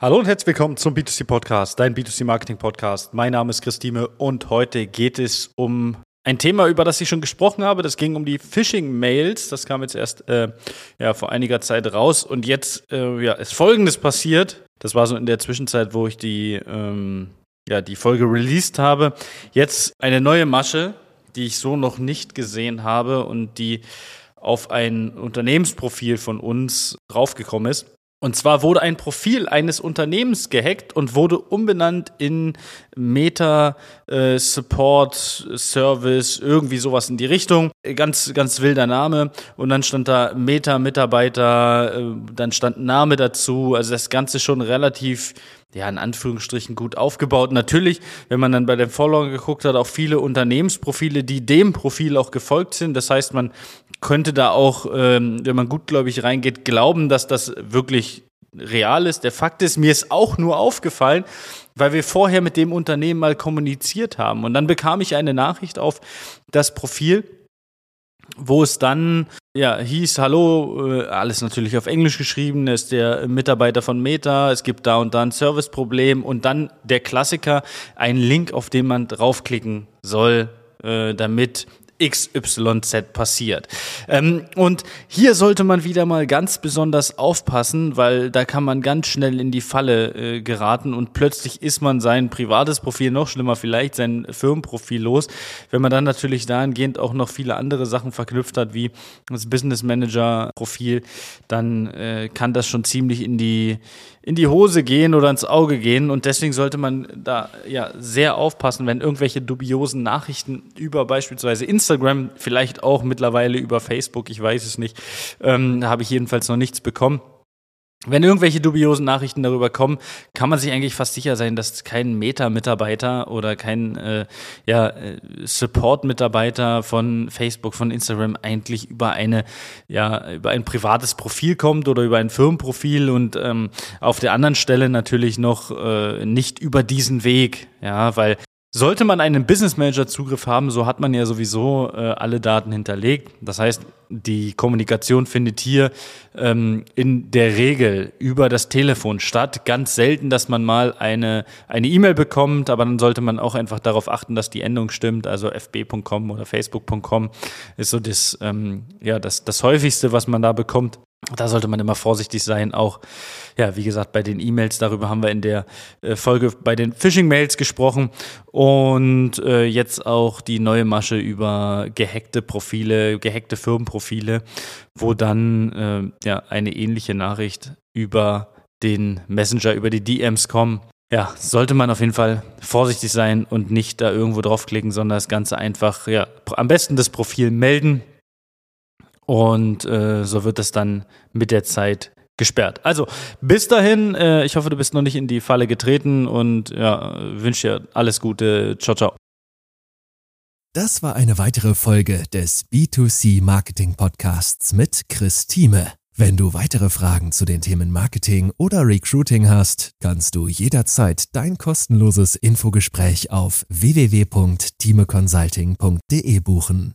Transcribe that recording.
Hallo und herzlich willkommen zum B2C Podcast, dein B2C Marketing Podcast. Mein Name ist Christine und heute geht es um ein Thema, über das ich schon gesprochen habe. Das ging um die Phishing-Mails. Das kam jetzt erst äh, ja, vor einiger Zeit raus und jetzt äh, ja, ist Folgendes passiert. Das war so in der Zwischenzeit, wo ich die, ähm, ja, die Folge released habe. Jetzt eine neue Masche, die ich so noch nicht gesehen habe und die auf ein Unternehmensprofil von uns draufgekommen ist. Und zwar wurde ein Profil eines Unternehmens gehackt und wurde umbenannt in Meta äh, Support Service, irgendwie sowas in die Richtung. Ganz, ganz wilder Name. Und dann stand da Meta Mitarbeiter, äh, dann stand Name dazu. Also das Ganze schon relativ ja, in Anführungsstrichen gut aufgebaut. Natürlich, wenn man dann bei den Followern geguckt hat, auch viele Unternehmensprofile, die dem Profil auch gefolgt sind. Das heißt, man könnte da auch, ähm, wenn man gutgläubig reingeht, glauben, dass das wirklich real ist. Der Fakt ist, mir ist auch nur aufgefallen, weil wir vorher mit dem Unternehmen mal kommuniziert haben. Und dann bekam ich eine Nachricht auf das Profil wo es dann ja hieß, hallo, äh, alles natürlich auf Englisch geschrieben, ist der Mitarbeiter von Meta, es gibt da und da ein Serviceproblem und dann der Klassiker, ein Link, auf den man draufklicken soll, äh, damit XYZ passiert. Ähm, und hier sollte man wieder mal ganz besonders aufpassen, weil da kann man ganz schnell in die Falle äh, geraten und plötzlich ist man sein privates Profil, noch schlimmer vielleicht sein Firmenprofil los. Wenn man dann natürlich dahingehend auch noch viele andere Sachen verknüpft hat, wie das Business Manager Profil, dann äh, kann das schon ziemlich in die in die Hose gehen oder ins Auge gehen. Und deswegen sollte man da ja sehr aufpassen, wenn irgendwelche dubiosen Nachrichten über beispielsweise Instagram, vielleicht auch mittlerweile über Facebook, ich weiß es nicht, ähm, habe ich jedenfalls noch nichts bekommen. Wenn irgendwelche dubiosen Nachrichten darüber kommen, kann man sich eigentlich fast sicher sein, dass kein Meta-Mitarbeiter oder kein äh, ja, äh, Support-Mitarbeiter von Facebook, von Instagram eigentlich über eine ja über ein privates Profil kommt oder über ein Firmenprofil und ähm, auf der anderen Stelle natürlich noch äh, nicht über diesen Weg, ja, weil sollte man einen Business Manager Zugriff haben, so hat man ja sowieso äh, alle Daten hinterlegt. Das heißt, die Kommunikation findet hier ähm, in der Regel über das Telefon statt. Ganz selten, dass man mal eine eine E-Mail bekommt, aber dann sollte man auch einfach darauf achten, dass die Endung stimmt. Also fb.com oder facebook.com ist so das ähm, ja das das häufigste, was man da bekommt. Da sollte man immer vorsichtig sein. Auch, ja, wie gesagt, bei den E-Mails, darüber haben wir in der äh, Folge bei den Phishing-Mails gesprochen. Und äh, jetzt auch die neue Masche über gehackte Profile, gehackte Firmenprofile, wo dann äh, ja eine ähnliche Nachricht über den Messenger, über die DMs kommen. Ja, sollte man auf jeden Fall vorsichtig sein und nicht da irgendwo draufklicken, sondern das Ganze einfach, ja, am besten das Profil melden, und äh, so wird es dann mit der Zeit gesperrt. Also bis dahin, äh, ich hoffe, du bist noch nicht in die Falle getreten und ja, wünsche dir alles Gute. Ciao, ciao. Das war eine weitere Folge des B2C Marketing Podcasts mit Chris Thieme. Wenn du weitere Fragen zu den Themen Marketing oder Recruiting hast, kannst du jederzeit dein kostenloses Infogespräch auf www.timeconsulting.de buchen.